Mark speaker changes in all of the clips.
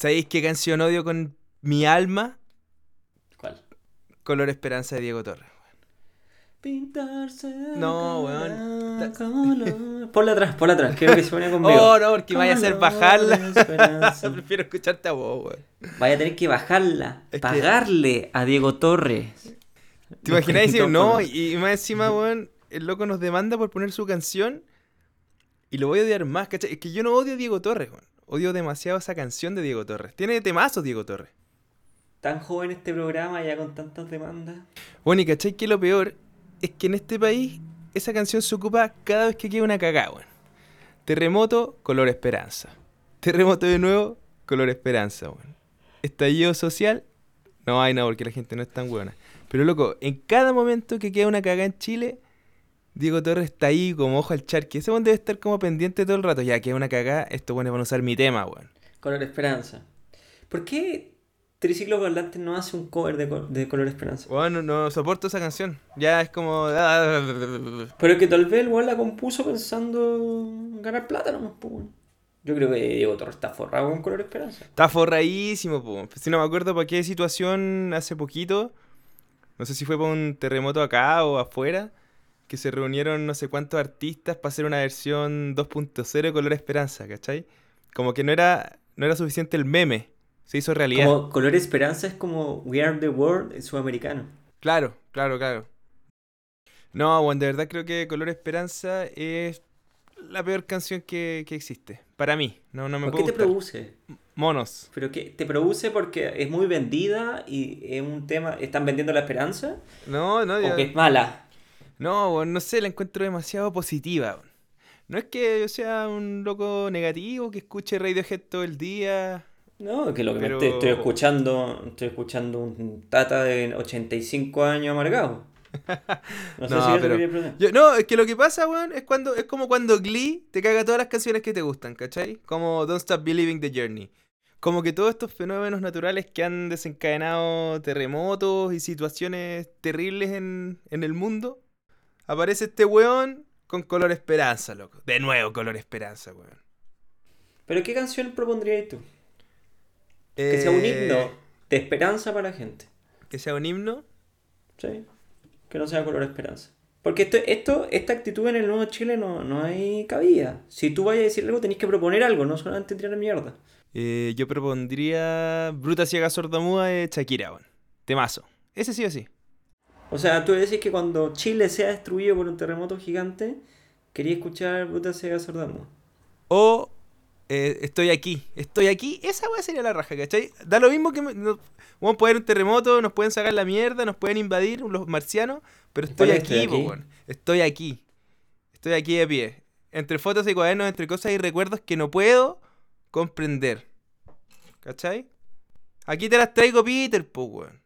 Speaker 1: ¿Sabéis qué canción odio con mi alma?
Speaker 2: ¿Cuál?
Speaker 1: Color Esperanza de Diego Torres.
Speaker 2: Pintarse.
Speaker 1: No, weón.
Speaker 2: color. Ponla atrás, ponla atrás. Quiero que se ponga conmigo.
Speaker 1: Oh, no, porque vaya a hacer
Speaker 2: Color
Speaker 1: bajarla. Prefiero escucharte a vos, weón.
Speaker 2: Vaya a tener que bajarla.
Speaker 1: Es que-
Speaker 2: pagarle a Diego Torres.
Speaker 1: ¿Te imaginas decir no? y más encima, weón, el loco nos demanda por poner su canción y lo voy a odiar más, ¿cachai? Es que yo no odio a Diego Torres, weón. Odio demasiado esa canción de Diego Torres. Tiene temazos Diego Torres.
Speaker 2: Tan joven este programa ya con tantas demandas.
Speaker 1: Bueno, y ¿cachai? Que lo peor es que en este país esa canción se ocupa cada vez que queda una cagada, weón. Terremoto, color esperanza. Terremoto de nuevo, color esperanza, weón. Estallido social, no hay nada porque la gente no es tan buena. Pero loco, en cada momento que queda una cagada en Chile, Diego Torres está ahí como ojo al charqui. Ese weón debe estar como pendiente todo el rato. Ya queda una cagada, estos buenos van a usar mi tema, weón.
Speaker 2: Color Esperanza. ¿Por qué Triciclo Parlante no hace un cover de, co- de Color Esperanza?
Speaker 1: Bueno, no soporto esa canción. Ya es como.
Speaker 2: Pero que tal vez el weón la compuso pensando en ganar plata nomás, pues, weón. Yo creo que Diego Torres está forrado con Color Esperanza.
Speaker 1: Está forradísimo, po. Si no me acuerdo para qué situación hace poquito. No sé si fue para un terremoto acá o afuera. Que se reunieron no sé cuántos artistas para hacer una versión 2.0 de Color Esperanza, ¿cachai? Como que no era, no era suficiente el meme. Se hizo realidad.
Speaker 2: Como Color Esperanza es como We Are the World en sudamericano.
Speaker 1: Claro, claro, claro. No, bueno, de verdad creo que Color Esperanza es la peor canción que, que existe. Para mí. No, no me
Speaker 2: ¿Por qué te
Speaker 1: gustar.
Speaker 2: produce?
Speaker 1: Monos.
Speaker 2: ¿Pero qué? ¿Te produce porque es muy vendida y es un tema... ¿Están vendiendo la esperanza?
Speaker 1: No, no,
Speaker 2: ¿O
Speaker 1: ya-
Speaker 2: que es mala?
Speaker 1: No, no sé, la encuentro demasiado positiva. No es que yo sea un loco negativo que escuche Radiohead todo el día.
Speaker 2: No, que lo que
Speaker 1: Pero-
Speaker 2: estoy, estoy escuchando, estoy escuchando un tata de 85 años amargado. No sé
Speaker 1: No,
Speaker 2: si
Speaker 1: pero-. Yo- no, es que lo que pasa, weón, es cuando es como cuando Glee te caga todas las canciones que te gustan, ¿cachai? Como Don't Stop Believing the Journey. Como que todos estos fenómenos naturales que han desencadenado terremotos y situaciones terribles en, en el mundo, aparece este weón con color esperanza, loco. De nuevo, color esperanza, weón.
Speaker 2: ¿Pero qué canción propondrías tú? Que sea un
Speaker 1: Eh,
Speaker 2: himno de esperanza para la gente.
Speaker 1: Que sea un himno.
Speaker 2: ¿Sí? Que no sea color esperanza. Porque esto, esto, esta actitud en el Nuevo Chile no, no hay cabida. Si tú vayas a decir algo, tenés que proponer algo, no solamente tirar mierda.
Speaker 1: Eh, yo propondría Bruta Ciega Sordomuda de Shakira, weón. Temazo. Ese sí o sí.
Speaker 2: O sea, tú decís que cuando Chile sea destruido por un terremoto gigante, quería escuchar Bruta Ciega Sordomuda.
Speaker 1: O eh, estoy aquí, estoy aquí. Esa weá sería la raja, ¿cachai? Da lo mismo que... me- no- vamos a poner un terremoto, nos pueden sacar la mierda, nos pueden invadir los marcianos, pero estoy aquí,
Speaker 2: estoy
Speaker 1: po,
Speaker 2: aquí.
Speaker 1: Estoy aquí. Estoy aquí de pie. Entre fotos y cuadernos, entre cosas y recuerdos que no puedo comprender. ¿Cachai? Aquí te las traigo, Peter, po, weón.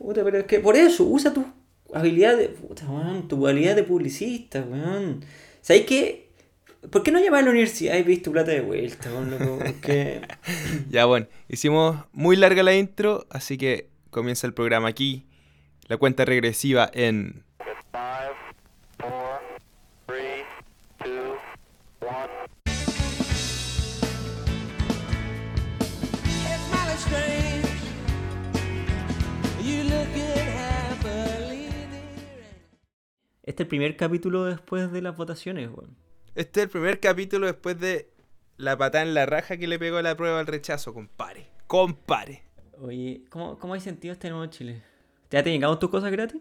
Speaker 2: Puta, pero es que por eso, usa tu habilidad de. Puta, weón, tu habilidad de publicista, weón. ¿Sabes qué? ¿Por qué no llamar a la universidad y tu plata de vuelta, loco? Porque.
Speaker 1: Ya, bueno, hicimos muy larga la intro, así que comienza el programa aquí. La cuenta regresiva en
Speaker 2: Este es el primer capítulo después de las votaciones, weón.
Speaker 1: Este es el primer capítulo después de la patada en la raja que le pegó a la prueba al rechazo, compare. Compare.
Speaker 2: Oye, ¿cómo, cómo hay sentido este nuevo Chile? ¿Ya te llegaron tus cosas gratis?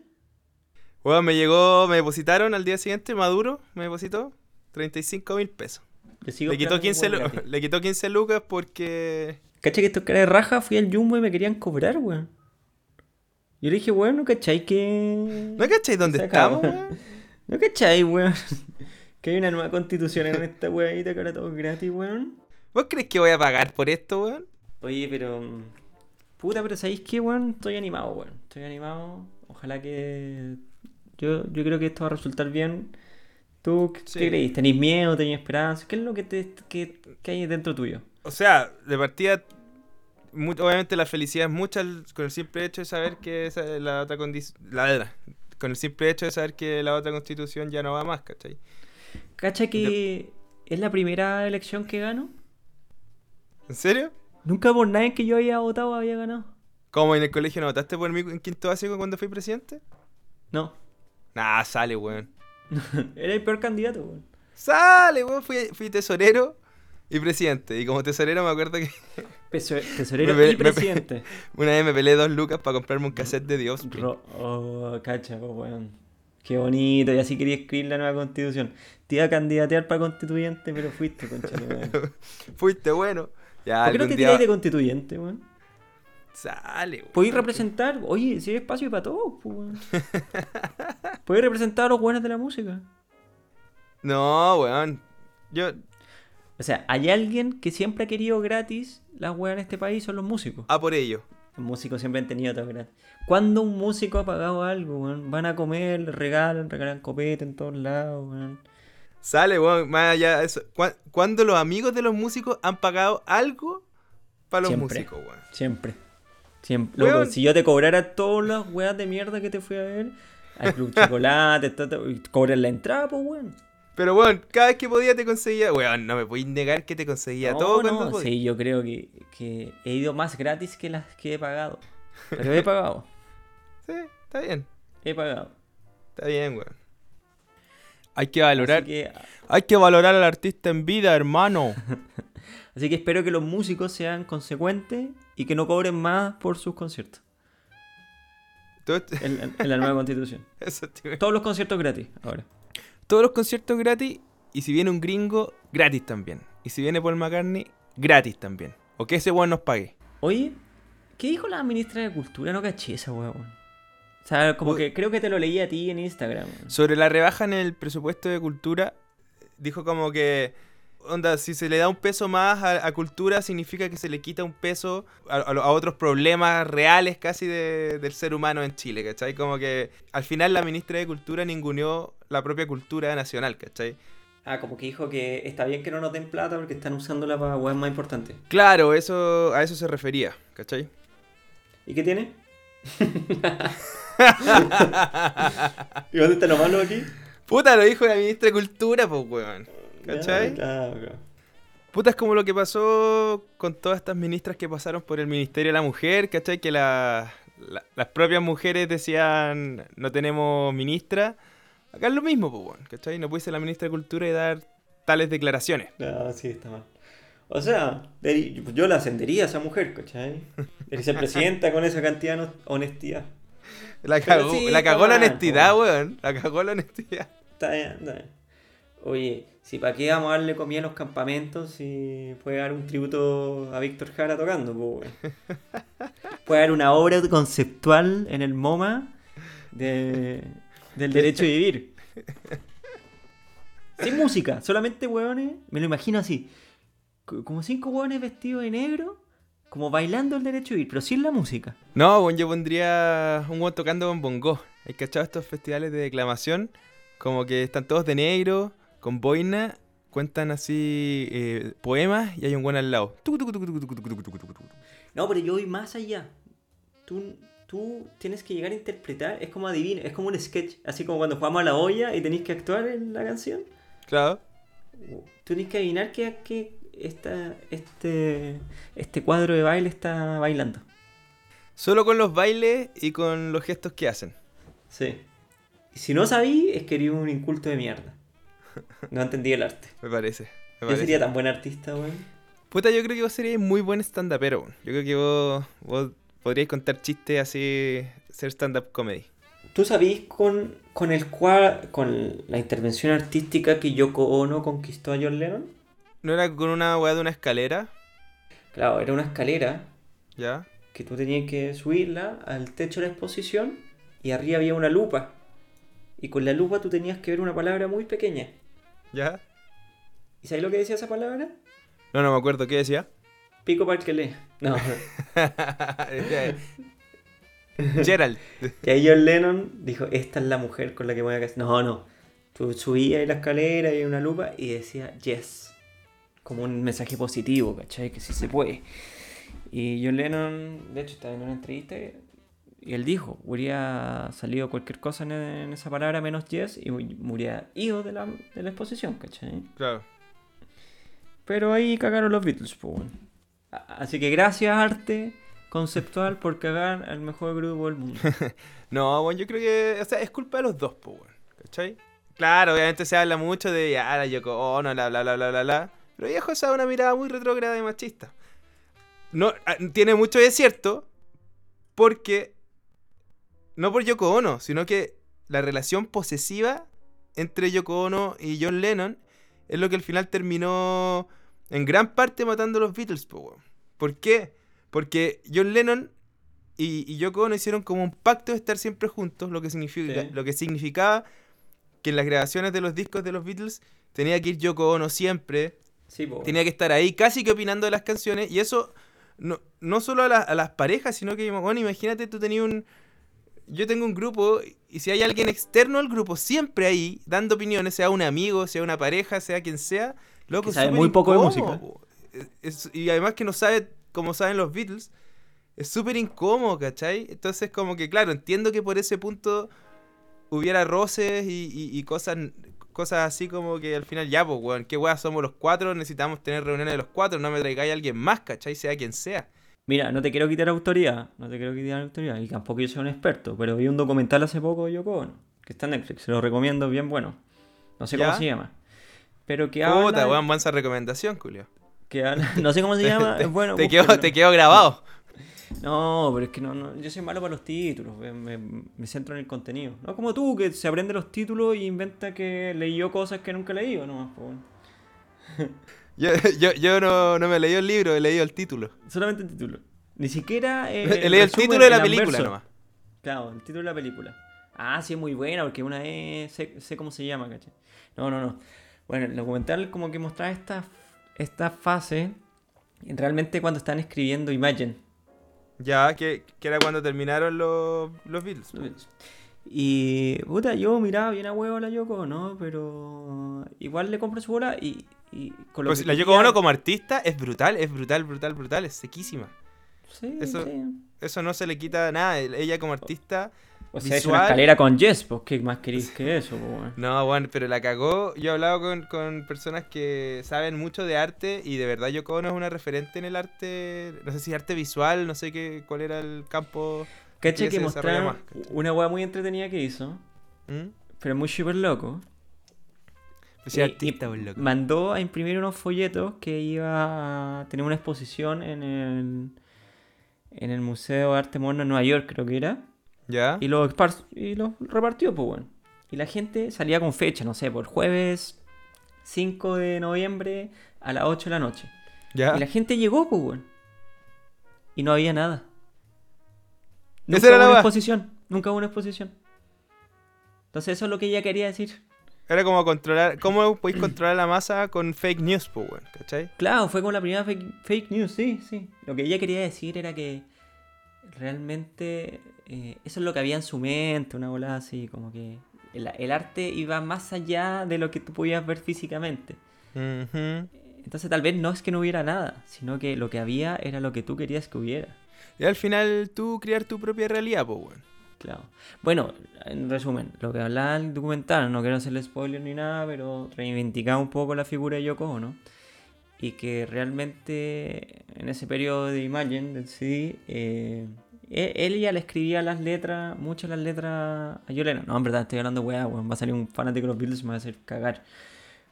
Speaker 1: Bueno, me llegó, me depositaron al día siguiente, Maduro me depositó 35 mil pesos. Le quitó,
Speaker 2: esperando
Speaker 1: 15
Speaker 2: un
Speaker 1: lu-
Speaker 2: weón gratis.
Speaker 1: le quitó 15 lucas porque...
Speaker 2: ¿Cachai que estos caras de raja? Fui al Jumbo y me querían cobrar, weón. Yo le dije, weón, ¿no cachai que...?
Speaker 1: ¿No cachai dónde estamos, weón?
Speaker 2: ¿No cachai, weón? que hay una nueva constitución en esta weadita que ahora todo es gratis, weón.
Speaker 1: ¿Vos crees que voy a pagar por esto, weón?
Speaker 2: Oye, pero... Puta, pero ¿sabéis qué, weón? Estoy animado, weón. Estoy animado. Ojalá que... Yo, yo creo que esto va a resultar bien. ¿Tú qué
Speaker 1: Sí.
Speaker 2: creís? ¿Tenéis miedo? ¿Tenéis esperanza? ¿Qué es lo que, te, que, que hay dentro tuyo?
Speaker 1: O sea, de partida, obviamente la felicidad es mucha con el simple hecho de saber que esa- la otra condición... La, con el simple hecho de saber que la otra constitución ya no va más, ¿cachai?
Speaker 2: ¿Cacha que es la primera elección que gano?
Speaker 1: ¿En serio?
Speaker 2: Nunca por nadie que yo había votado había ganado.
Speaker 1: ¿Cómo en el colegio no votaste por mí en quinto básico cuando fui presidente?
Speaker 2: No.
Speaker 1: Nah, sale, weón.
Speaker 2: Era el peor candidato, weón.
Speaker 1: Sale, weón. Fui, fui tesorero y presidente. Y como tesorero me acuerdo que
Speaker 2: Tesorero
Speaker 1: Me
Speaker 2: y
Speaker 1: me
Speaker 2: presidente.
Speaker 1: una vez me peleé dos lucas para comprarme un cassette de The Offspring.
Speaker 2: Ro- oh, cacha, pues, weón. Qué bonito, y así quería escribir la nueva constitución. Te iba a candidatear para constituyente, pero fuiste, concha.
Speaker 1: Fuiste bueno. Ya,
Speaker 2: ¿Por qué no te tiráis de constituyente, weón?
Speaker 1: Sale, weón.
Speaker 2: Podéis representar, oye, si hay espacio para todos, pues, weón. Podéis representar a los buenos de la música.
Speaker 1: No, weón. Yo.
Speaker 2: O sea, hay alguien que siempre ha querido gratis las weas en este país, son los músicos.
Speaker 1: A por ello.
Speaker 2: Los músicos siempre han tenido todo gratis. ¿Cuándo un músico ha pagado algo, weón? Van a comer, regalan, regalan copete en todos lados, weón.
Speaker 1: Sale, weón. Más allá de eso. ¿Cuá- ¿Cuándo los amigos de los músicos han pagado algo para los
Speaker 2: Siempre.
Speaker 1: músicos, weón?
Speaker 2: Siempre. Siempre. Loco, si yo te cobrara todas las weas de mierda que te fui a ver, al Club Chocolate, cobrar la entrada, pues, weón.
Speaker 1: Pero, weón, cada vez que podía te conseguía. Weón, no me podéis negar que te conseguía
Speaker 2: No,
Speaker 1: todo
Speaker 2: no,
Speaker 1: cuando podía.
Speaker 2: Sí, yo creo que, que he ido más gratis que las que he pagado. Pero he pagado.
Speaker 1: Sí, está bien.
Speaker 2: He pagado.
Speaker 1: Está bien, weón. Hay que valorar.
Speaker 2: Que,
Speaker 1: Hay que valorar al artista en vida, hermano.
Speaker 2: así que espero que los músicos sean consecuentes y que no cobren más por sus conciertos en, en- la nueva constitución. Todos los conciertos gratis ahora.
Speaker 1: Todos los conciertos gratis. Y si viene un gringo, gratis también. Y si viene Paul McCartney, gratis también. O que ese weón nos pague.
Speaker 2: Oye, ¿qué dijo la ministra de Cultura? No caché esa weón. O sea, como que creo que te lo leí a ti en Instagram.
Speaker 1: Sobre la rebaja en el presupuesto de cultura, dijo como que, onda, si se le da un peso más a, a cultura, significa que se le quita un peso a, a lo- a otros problemas reales casi de- del ser humano en Chile, ¿cachai? Como que al final la ministra de Cultura ninguneó la propia cultura nacional, ¿cachai?
Speaker 2: Ah, como que dijo que está bien que no nos den plata porque están usándola para weas más importantes.
Speaker 1: Claro, eso, a eso se refería, ¿cachai?
Speaker 2: ¿Y qué tiene? ¿Y dónde está lo malo aquí?
Speaker 1: Puta, lo dijo la ministra de Cultura, pues, weón. ¿Cachai?
Speaker 2: Claro, claro.
Speaker 1: Puta, es como lo que pasó con todas estas ministras que pasaron por el Ministerio de la Mujer, ¿cachai? Que la- la- las propias mujeres decían, no tenemos ministra. Acá es lo mismo, pues, ¿cachai? No puede ser la ministra de Cultura y dar tales declaraciones.
Speaker 2: No, sí, está mal. O sea, yo la ascendería a esa mujer, ¿cachai? Debería ser presidenta con esa cantidad de honestidad.
Speaker 1: La cagó,
Speaker 2: sí,
Speaker 1: la cagó la honestidad, weón. La cagó la honestidad.
Speaker 2: Está bien, está bien. Oye, si para qué vamos a darle comida a los campamentos si puede dar un tributo a Víctor Jara tocando, pues. Puede dar una obra conceptual en el MoMA de, del derecho a vivir. Sin música, solamente hueones, me lo imagino así. co- Como cinco hueones vestidos de negro, como bailando el derecho a vivir, pero sin la música.
Speaker 1: No, weón, yo pondría un weón tocando con bongo. ¿Hay cachado estos festivales de declamación? Como que están todos de negro, con boina, cuentan así eh, poemas y hay un buen al lado.
Speaker 2: No, pero yo voy más allá. Tú, tú tienes que llegar a interpretar, es como adivino, es como un sketch, así como cuando jugamos a la olla y tenéis que actuar en la canción.
Speaker 1: Claro.
Speaker 2: Tú tienes que adivinar que, que esta, este, este cuadro de baile está bailando.
Speaker 1: Solo con los bailes y con los gestos que hacen.
Speaker 2: Sí. Si no sabí, es que eres un inculto de mierda. No entendí el arte.
Speaker 1: Me parece. me
Speaker 2: Yo sería tan buen artista, weón.
Speaker 1: Puta, yo creo que vos serías muy buen stand-upero. weón. Yo creo que vos, vos podríais contar chistes así, ser stand-up comedy.
Speaker 2: ¿Tú sabís con, con el cual, con la intervención artística que Yoko Ono conquistó a John Lennon?
Speaker 1: ¿No era con una weá de una escalera?
Speaker 2: Claro, era una escalera
Speaker 1: ¿Ya?
Speaker 2: que tú tenías que subirla al techo de la exposición y arriba había una lupa. Y con la lupa tú tenías que ver una palabra muy pequeña.
Speaker 1: ¿Ya?
Speaker 2: ¿Y sabes lo que decía esa palabra?
Speaker 1: No, no me acuerdo. ¿Qué decía?
Speaker 2: Pico para el que lee. No.
Speaker 1: Gerald.
Speaker 2: y ahí John Lennon dijo, esta es la mujer con la que voy a casar. No, no. Tú subías ahí la escalera y una lupa y decía yes. Como un mensaje positivo, ¿cachai? Que sí se puede. Y John Lennon, de hecho, estaba en una entrevista y él dijo, hubiera salido cualquier cosa en, en esa palabra menos yes y muriera ido de la, de la exposición, ¿cachai?
Speaker 1: Claro.
Speaker 2: Pero ahí cagaron los Beatles, pues bueno. Así que gracias, arte conceptual, por cagar al mejor grupo del mundo.
Speaker 1: No, bueno, yo creo que, o sea, es culpa de los dos, pues. ¿Cachai? Claro, obviamente se habla mucho de ya, la Yoko Ono, bla, bla, bla, bla, bla, bla. Pero viejo, esa es una mirada muy retrógrada y machista. No, ah, tiene mucho de cierto, porque, no por Yoko Ono, sino que la relación posesiva entre Yoko Ono y John Lennon es lo que al final terminó en gran parte matando a los Beatles. ¿Por qué? Porque John Lennon y, y Yoko Ono hicieron como un pacto de estar siempre juntos, lo que, significa,
Speaker 2: Sí.
Speaker 1: lo que significaba que en las grabaciones de los discos de los Beatles tenía que ir Yoko Ono siempre,
Speaker 2: Sí,
Speaker 1: tenía que estar ahí casi que opinando de las canciones, y eso no, no solo a, la- a las parejas, sino que, bueno, imagínate tú tenías un... Yo tengo un grupo y si hay alguien externo al grupo siempre ahí dando opiniones, sea un amigo, sea una pareja, sea quien sea, loco,
Speaker 2: Que sabe muy poco de música.
Speaker 1: Es- y además que no sabe como saben los Beatles, es súper incómodo, ¿cachai? Entonces como que claro, entiendo que por ese punto hubiera roces y, y- y cosas cosas así como que al final ya, pues, weón, qué weá somos los cuatro, necesitamos tener reuniones de los cuatro, no me traigáis a alguien más, ¿cachai? Sea quien sea.
Speaker 2: Mira, no te quiero quitar autoridad, no te quiero quitar autoridad, y tampoco yo soy un experto, pero vi un documental hace poco de Yoko Ono, que está en Netflix, se lo recomiendo, bien bueno. No sé
Speaker 1: ¿Ya?
Speaker 2: cómo se llama. Pero que
Speaker 1: Puta,
Speaker 2: habla,
Speaker 1: weón, mansa recomendación, Julio.
Speaker 2: que habla- no sé cómo se llama,
Speaker 1: te,
Speaker 2: es bueno.
Speaker 1: te
Speaker 2: búsquenlo.
Speaker 1: te quedó grabado.
Speaker 2: No, pero es que no, no, yo soy malo para los títulos, me, me- me centro en el contenido. No como tú, que se aprende los títulos y inventa que leyó cosas que nunca leído, nomás, pues.
Speaker 1: Yo, yo, yo no, no me leí el libro, he leído el título.
Speaker 2: Solamente el título. Ni siquiera. eh,
Speaker 1: he leído el título de la
Speaker 2: el
Speaker 1: película
Speaker 2: anverso.
Speaker 1: nomás.
Speaker 2: Claro, el título de la película. Ah, sí, es muy buena, porque una vez sé, sé cómo se llama, ¿cachai? No, no, no. Bueno, el documental como que mostraba esta, esta fase, realmente cuando están escribiendo Imagine.
Speaker 1: Ya, que, que era cuando terminaron los, los Beatles.
Speaker 2: Y, puta, yo miraba bien a huevo a la Yoko, ¿no? Pero igual le compro su bola y... y con lo
Speaker 1: Pues
Speaker 2: que
Speaker 1: la Yoko Ono como artista es brutal, es brutal, brutal, brutal, es sequísima.
Speaker 2: Sí,
Speaker 1: eso-
Speaker 2: sí.
Speaker 1: Eso no se le quita nada. Ella como artista.
Speaker 2: O sea, es una escalera con Jess, pues, ¿qué más queréis que eso, pues?
Speaker 1: No, bueno, pero la cagó. Yo he hablado con, con personas que saben mucho de arte y de verdad Yoko Ono es una referente en el arte. No sé si arte visual, no sé qué, cuál era el campo.
Speaker 2: Caché que mostraron
Speaker 1: más, ¿cachai?
Speaker 2: una weá muy entretenida que hizo,
Speaker 1: ¿Mm?
Speaker 2: pero muy súper loco.
Speaker 1: Artista,
Speaker 2: y
Speaker 1: loco.
Speaker 2: mandó a imprimir unos folletos que iba a tener una exposición en el, en el Museo de Arte Moderno en Nueva York, creo que era.
Speaker 1: ¿Ya?
Speaker 2: Y los, y los repartió, pues bueno. Y la gente salía con fecha, no sé, por jueves 5 de noviembre a las 8 de la noche.
Speaker 1: ¿Ya?
Speaker 2: Y la gente llegó, pues bueno. Y no había nada. Nunca
Speaker 1: Esa era
Speaker 2: hubo
Speaker 1: la
Speaker 2: una exposición. Nunca hubo una exposición. Entonces eso es lo que ella quería decir.
Speaker 1: Era como controlar. ¿Cómo podéis controlar la masa con fake news, pues, weón? ¿Cachai?
Speaker 2: Claro, fue como la primera fake, fake news, sí, sí. Lo que ella quería decir era que realmente eh, eso es lo que había en su mente, una bola así, como que el, el arte iba más allá de lo que tú podías ver físicamente.
Speaker 1: Ujú.
Speaker 2: Entonces tal vez no es que no hubiera nada, sino que lo que había era lo que tú querías que hubiera.
Speaker 1: Y al final tú crear tu propia realidad, pues, weón.
Speaker 2: Claro. Bueno, en resumen, lo que hablaba el documental, no quiero hacerle spoiler ni nada, pero reivindicaba un poco la figura de Yoko Ono. Y que realmente en ese periodo de Imagine, del CD, eh, él, él ya le escribía las letras, muchas las letras a Yolena. No, en verdad, estoy hablando weá, weón, va a salir un fanático de los Beatles y me va a hacer cagar.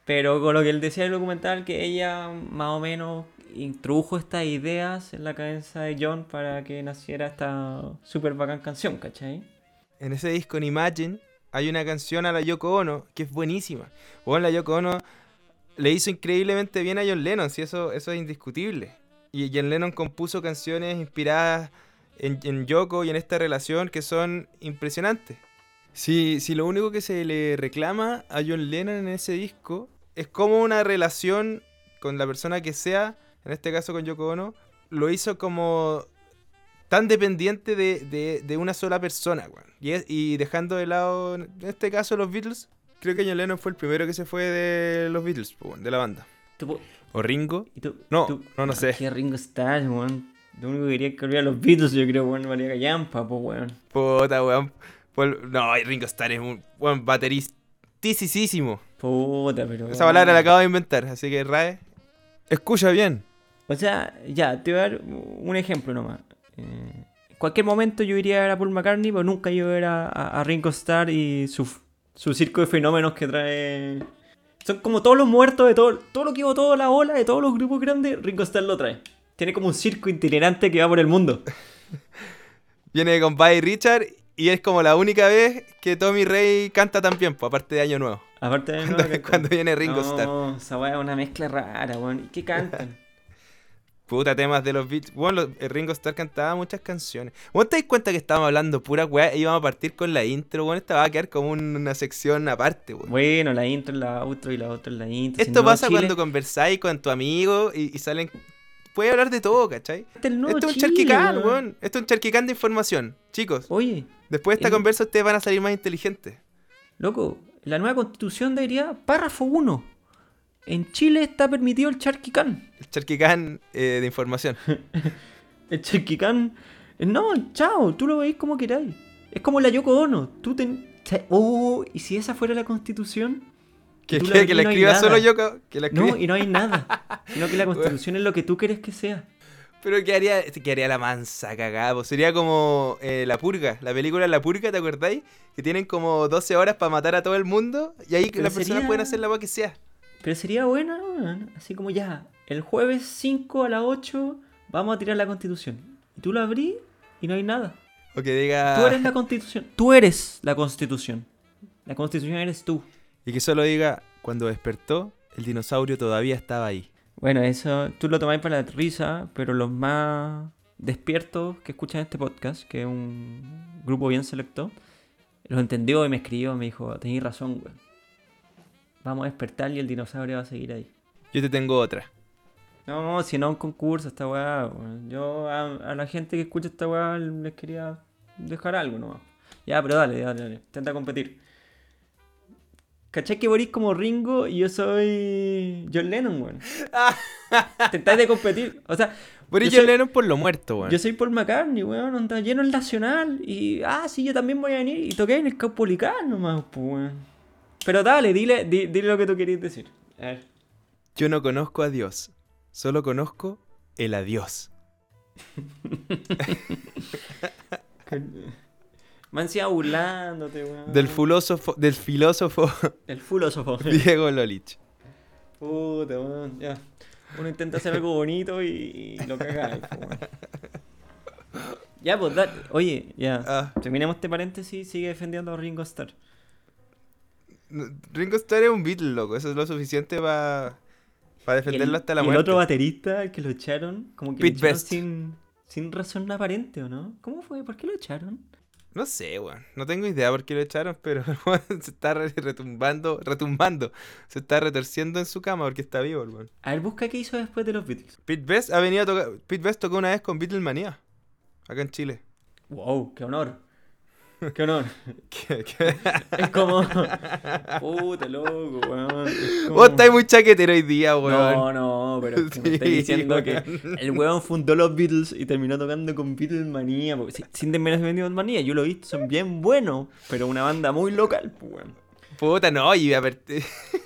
Speaker 2: Pero con lo que él decía en el documental, que ella más o menos introdujo estas ideas en la cabeza de John para que naciera esta super bacán canción, ¿cachai?
Speaker 1: En ese disco en Imagine hay una canción a la Yoko Ono que es buenísima. La Yoko Ono le hizo increíblemente bien a John Lennon, si eso, eso es indiscutible. Y John Lennon compuso canciones inspiradas en, en Yoko y en esta relación que son impresionantes. Si, si lo único que se le reclama a John Lennon en ese disco es como una relación con la persona que sea, en este caso con Yoko Ono, lo hizo como tan dependiente de, de- de una sola persona, weón. Y, es- y dejando de lado, en este caso, los Beatles, creo que John Lennon fue el primero que se fue de los Beatles, weón, de la banda.
Speaker 2: Tú
Speaker 1: O Ringo.
Speaker 2: y tú-
Speaker 1: No,
Speaker 2: tú-
Speaker 1: no, no sé.
Speaker 2: ¿Qué Ringo Starr, weón? Lo único que quería es que olvidara los Beatles, yo creo, weón, valía callampa, pues, weón.
Speaker 1: Puta, weón. Pol- No, Ringo Starr es un weón bateristísimo.
Speaker 2: Puta, pero.
Speaker 1: Esa palabra la acabo de inventar, así que Rae, escucha bien.
Speaker 2: O sea, ya, te voy a dar un ejemplo nomás. Eh, en cualquier momento yo iría a ver a Paul McCartney, pero nunca yo ver a, a, a Ringo Starr y su, su circo de fenómenos que trae. Son como todos los muertos de todo, todo lo que iba toda la ola de todos los grupos grandes, Ringo Starr lo trae. Tiene como un circo itinerante que va por el mundo.
Speaker 1: Viene con Buddy Richard y es como la única vez que Tommy Rey canta tan bien, pues, aparte de Año Nuevo.
Speaker 2: Aparte de
Speaker 1: Cuando, cuando viene Ringo
Speaker 2: no,
Speaker 1: Starr.
Speaker 2: esa weá es una mezcla rara, weón. ¿Y qué cantan?
Speaker 1: Puta, temas de los beats. Bueno, los- el Ringo Starr cantaba muchas canciones. ¿Vos te das cuenta que estábamos hablando pura weá y íbamos a partir con la intro? Bueno, esta va a quedar como un- una sección aparte, weón.
Speaker 2: bueno, la intro la outro y la otra la intro. Si
Speaker 1: Esto
Speaker 2: no,
Speaker 1: pasa
Speaker 2: Chile-
Speaker 1: cuando conversáis con tu amigo y, y salen. Puede hablar de todo, ¿cachai?
Speaker 2: Este es el nuevo
Speaker 1: Esto es un
Speaker 2: Chile,
Speaker 1: charquicán,
Speaker 2: weón.
Speaker 1: weón. Esto es un charquicán de información. Chicos,
Speaker 2: Oye,
Speaker 1: después de esta
Speaker 2: el-
Speaker 1: conversa ustedes van a salir más inteligentes.
Speaker 2: loco, la nueva constitución diría párrafo 1. En Chile está permitido el charquicán.
Speaker 1: El charquicán eh, de información.
Speaker 2: El charquicán. No, chao, tú lo veis como queráis. Es como la Yoko Ono. Tú ten... Oh, ¿y si esa fuera la constitución?
Speaker 1: Que,
Speaker 2: la
Speaker 1: que la
Speaker 2: no
Speaker 1: escriba solo yo. ca- Que la escriba.
Speaker 2: No, y no hay nada. Sino que la constitución es lo que tú quieres que sea.
Speaker 1: Pero ¿qué haría, qué haría la mansa cagada? po? Sería como eh, La Purga, la película La Purga, ¿te acordáis? Que tienen como 12 horas para matar a todo el mundo y ahí
Speaker 2: Pero
Speaker 1: las personas pueden hacer la weá que sea.
Speaker 2: Pero sería buena. Así como ya, el jueves 5 a las 8 vamos a tirar la constitución. Y tú la abrís y no hay nada.
Speaker 1: O que diga...
Speaker 2: Tú eres la constitución. Tú eres la constitución. La constitución eres tú.
Speaker 1: Y que solo diga, cuando despertó, el dinosaurio todavía estaba ahí.
Speaker 2: Bueno, eso tú lo tomáis para la risa, pero los más despiertos que escuchan este podcast, que es un grupo bien selecto, lo entendió y me escribió, me dijo, tenéis razón, weón. Vamos a despertar y el dinosaurio va a seguir ahí.
Speaker 1: Yo te tengo otra.
Speaker 2: No, si no un concurso, esta weá. Yo a, a la gente que escucha esta weá les quería dejar algo nomás. Ya, pero dale, dale, dale. Intenta competir. ¿Cachai que Boris como Ringo y yo soy John Lennon, weón? Intentáis de competir. O sea,
Speaker 1: Boris John
Speaker 2: soy-
Speaker 1: Lennon por lo muerto, weón.
Speaker 2: yo soy Paul McCartney, weón, onda lleno el Nacional. Y, ah, sí, yo también voy a venir. Y toqué en el Caupolicán nomás, pues, weón. Pero dale, dile, di- dile lo que tú querías decir. A ver.
Speaker 1: Yo no conozco a Dios, solo conozco el adiós.
Speaker 2: Me han sido burlándote, weón.
Speaker 1: Del filósofo, del filósofo
Speaker 2: El filósofo.
Speaker 1: Diego Lolich.
Speaker 2: Puta, weón, ya. Uno intenta hacer algo bonito y, lo cagáis, weón. Ya, pues, da- oye, ya.
Speaker 1: Ah.
Speaker 2: Terminemos este paréntesis sigue defendiendo a Ringo Starr.
Speaker 1: Ringo Starr es un Beatle, loco. Eso es lo suficiente para defenderlo
Speaker 2: Y el-
Speaker 1: hasta la
Speaker 2: y
Speaker 1: muerte.
Speaker 2: el otro baterista, el que lo echaron, como que
Speaker 1: Pete
Speaker 2: lo echaron
Speaker 1: Best.
Speaker 2: sin, sin razón aparente, ¿o no? ¿Cómo fue? ¿Por qué lo echaron?
Speaker 1: No sé, weón. No tengo idea por qué lo echaron, pero el weón se está re- retumbando, retumbando. Se está retorciendo en su cama porque está vivo, weón.
Speaker 2: A ver, busca qué hizo después de los Beatles.
Speaker 1: Pete Best ha venido a tocar. Pete Best tocó una vez con Beatlemania. Acá en Chile.
Speaker 2: Wow, qué honor. Qué honor.
Speaker 1: ¿Qué- qué?
Speaker 2: Es como. Puta loco, weón. Es como-
Speaker 1: Vos estáis muy chaquetero hoy día, weón.
Speaker 2: No, no, pero es que me estáis
Speaker 1: Sí,
Speaker 2: diciendo
Speaker 1: weón.
Speaker 2: que el weón fundó los Beatles y terminó tocando con Beatlemanía. porque si- Sin desmerecer manía, yo lo he visto, son bien buenos, pero una banda muy local, weón.
Speaker 1: Puta, no, y a ver.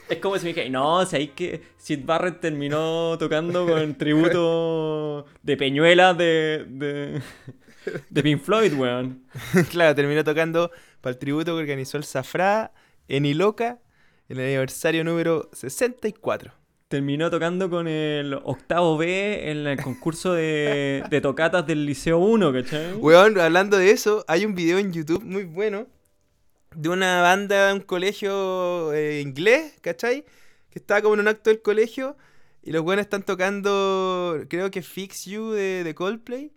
Speaker 2: Es como si me dijera, no, sabéis que Sid Barrett terminó tocando con tributo de Peñuelas de, de, de Pink Floyd, weón.
Speaker 1: claro, terminó tocando para el tributo que organizó el Zafra en Iloca en el aniversario número 64.
Speaker 2: Terminó tocando con el octavo B en el concurso de, de tocatas del Liceo 1, ¿cachai?
Speaker 1: Weón, hablando de eso, hay un video en YouTube muy bueno de una banda de un colegio eh, inglés, ¿cachai? Que estaba como en un acto del colegio y los weones están tocando, creo que Fix You de, de Coldplay.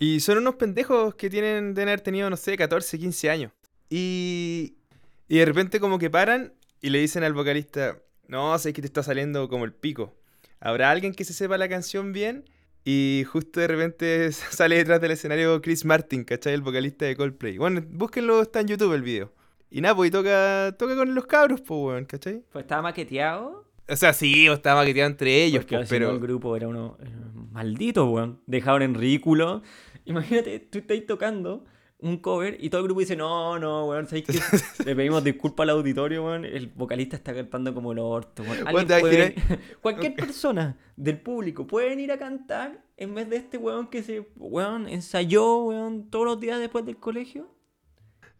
Speaker 1: Y son unos pendejos que tienen, deben haber tenido, no sé, 14, 15 años. Y, y de repente como que paran y le dicen al vocalista, no, sé que te está saliendo como el pico. ¿Habrá alguien que se sepa la canción bien? Y justo de repente sale detrás del escenario Chris Martin, ¿cachai? El vocalista de Coldplay. Bueno, búsquenlo, está en YouTube el video. Y nada, pues y toca, toca con los cabros, pues, weón, ¿cachai?
Speaker 2: Pues estaba maqueteado.
Speaker 1: O sea, sí, o estaba maqueteado entre ellos,
Speaker 2: Porque
Speaker 1: pues, pero...
Speaker 2: el grupo era uno eh, maldito, weón. Dejaron en ridículo. Imagínate, tú estás tocando un cover y todo el grupo dice, no, no, weón, ¿sabes qué? Le pedimos disculpas al auditorio, weón. El vocalista está cantando como el orto, weón. Puede Cualquier persona del público puede venir a cantar en vez de este weón que se, weón, ensayó, weón, todos los días después del colegio.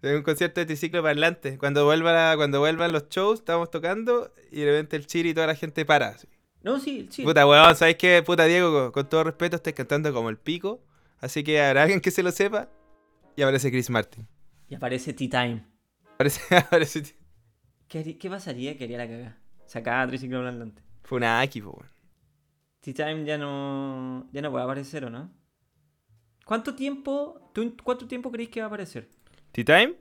Speaker 1: De un concierto de triciclo parlante. Cuando, vuelva la- cuando vuelvan los shows, estamos tocando y de repente el chiri y toda la gente para. así.
Speaker 2: No, sí, sí.
Speaker 1: Puta, weón, ¿sabes qué? Puta, Diego, con, con todo respeto, estoy cantando como el pico. Así que habrá alguien que se lo sepa. Y aparece Chris Martin.
Speaker 2: Y aparece T-Time.
Speaker 1: Aparece, aparece...
Speaker 2: ¿Qué, ¿Qué pasaría que haría la cagada? Sacaba triciclo parlante.
Speaker 1: Funaki, po, weón.
Speaker 2: T-Time ya no, ya no puede aparecer, ¿o no? ¿Cuánto tiempo, tú, cuánto tiempo creéis que va a aparecer?
Speaker 1: ¿T-Time?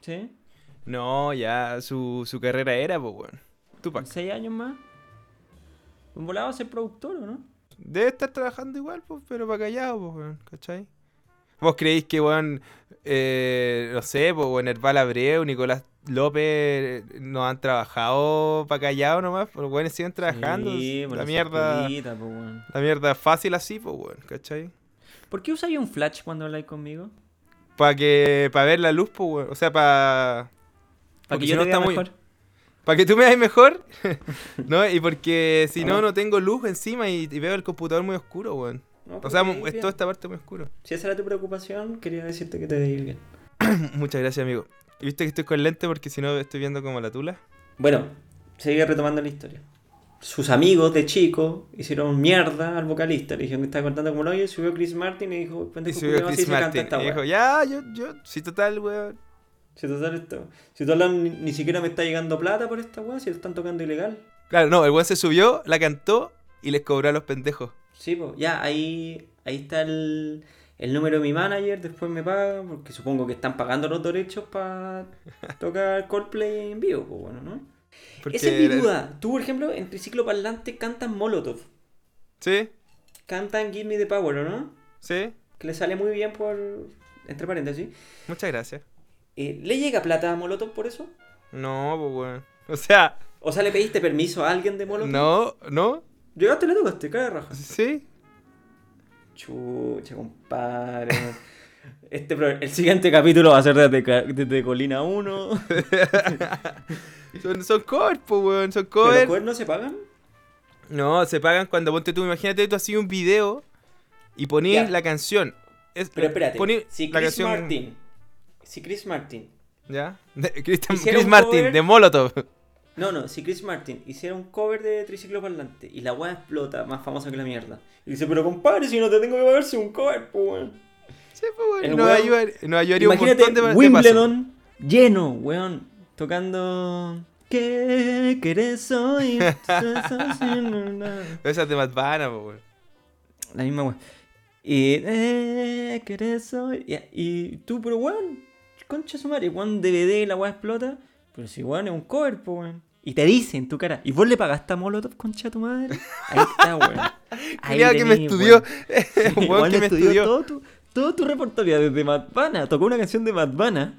Speaker 2: ¿Sí?
Speaker 1: No, ya su, su carrera era, pues, weón. Tupac.
Speaker 2: ¿Seis años más? Un volado a ser productor, ¿o no?
Speaker 1: Debe estar trabajando igual, pues, pero para callado, pues, weón, ¿cachai? ¿Vos creéis que, weón, eh, no sé, pues, weón, Herbal Abreu, Nicolás López no han trabajado para callado nomás? Pero, weón, siguen trabajando.
Speaker 2: Sí,
Speaker 1: la mierda,
Speaker 2: pulita, po, weón.
Speaker 1: la mierda fácil así, pues, weón, ¿cachai?
Speaker 2: ¿Por qué usáis un flash cuando habláis conmigo?
Speaker 1: Para que, para ver la luz, pues, weón, o sea, para...
Speaker 2: Que
Speaker 1: si
Speaker 2: yo
Speaker 1: no está
Speaker 2: vea
Speaker 1: muy-
Speaker 2: mejor.
Speaker 1: Para que tú me veas mejor, ¿no? Y porque si no,
Speaker 2: Ah.
Speaker 1: no tengo luz encima y, y veo el computador muy oscuro, weón.
Speaker 2: No,
Speaker 1: O
Speaker 2: pues,
Speaker 1: sea,
Speaker 2: veis
Speaker 1: es toda esta parte muy oscuro.
Speaker 2: Si esa era tu preocupación, quería decirte que te veis bien.
Speaker 1: Muchas gracias, amigo. ¿Y viste que estoy con lente porque si no estoy viendo como la tula?
Speaker 2: Bueno, sigue retomando la historia. Sus amigos de chico hicieron mierda al vocalista. Le dijeron que estaba cantando como lo oye, subió Chris Martin y dijo,
Speaker 1: Y subió Chris Martin.
Speaker 2: esta
Speaker 1: Y
Speaker 2: weá".
Speaker 1: dijo, ya, yo, yo, sí, total, weón.
Speaker 2: Si total esto, si total ni, ni siquiera me está llegando plata por esta weá, si lo están tocando ilegal.
Speaker 1: Claro, no, el weón se subió, la cantó y les cobró a los pendejos.
Speaker 2: Sí, pues, ya, ahí, ahí está el, el número de mi manager, después me pagan, porque supongo que están pagando los derechos para tocar Coldplay en vivo, pues bueno, ¿no?
Speaker 1: Porque
Speaker 2: Esa es mi duda. Tú, por ejemplo, en Triciclo Parlante cantan Molotov,
Speaker 1: Sí,
Speaker 2: cantan Give Me the Power, ¿o no?
Speaker 1: sí.
Speaker 2: Que le sale muy bien por, entre paréntesis.
Speaker 1: Muchas gracias.
Speaker 2: Eh, ¿Le llega plata a Molotov por eso?
Speaker 1: No, pues weón. O sea,
Speaker 2: O sea, ¿le pediste permiso a alguien de Molotov?
Speaker 1: no, no,
Speaker 2: Llegaste y le tocaste, cae de raja.
Speaker 1: sí.
Speaker 2: Chucha, compadre. Este, el siguiente capítulo va a ser desde, Colina 1.
Speaker 1: Son, son covers, pues weón, son
Speaker 2: ¿Pero los
Speaker 1: covers.
Speaker 2: covers no se pagan?
Speaker 1: No, se pagan cuando ponte tú, imagínate tú así un video y ponías la canción. Es-
Speaker 2: Pero espérate, si Chris
Speaker 1: canción-
Speaker 2: Martin, si Chris Martin,
Speaker 1: ¿Ya? De- Christian-
Speaker 2: Hiciera
Speaker 1: Chris Martin,
Speaker 2: cover-
Speaker 1: de Molotov.
Speaker 2: no, no, si Chris Martin hiciera un cover de Triciclo Parlante y la weá explota, más famosa que la mierda, y dice, pero compadre, si no te tengo que pagar, si un cover, pues weón.
Speaker 1: Sí, pues weón, nos, ayudar- nos ayudaría un montón de.
Speaker 2: Wimbledon lleno, weón, tocando... ¿Qué querés hoy?
Speaker 1: Esa es de Matt Vanna, pues weón.
Speaker 2: La misma weón. Y, eh, ¿querés hoy? Y, y tú, pero weón, concha su madre, weón, DVD, la weá explota. Pero si weón es un cover, pues weón. Y te dice en tu cara, ¿y vos le pagaste a Molotov, concha tu madre? Ahí está, weón. Ahí
Speaker 1: que me estudió.
Speaker 2: weón.
Speaker 1: Que me
Speaker 2: estudió
Speaker 1: estudió.
Speaker 2: todo tu, todo tu repertorio desde Madvana. Tocó una canción de Madvana.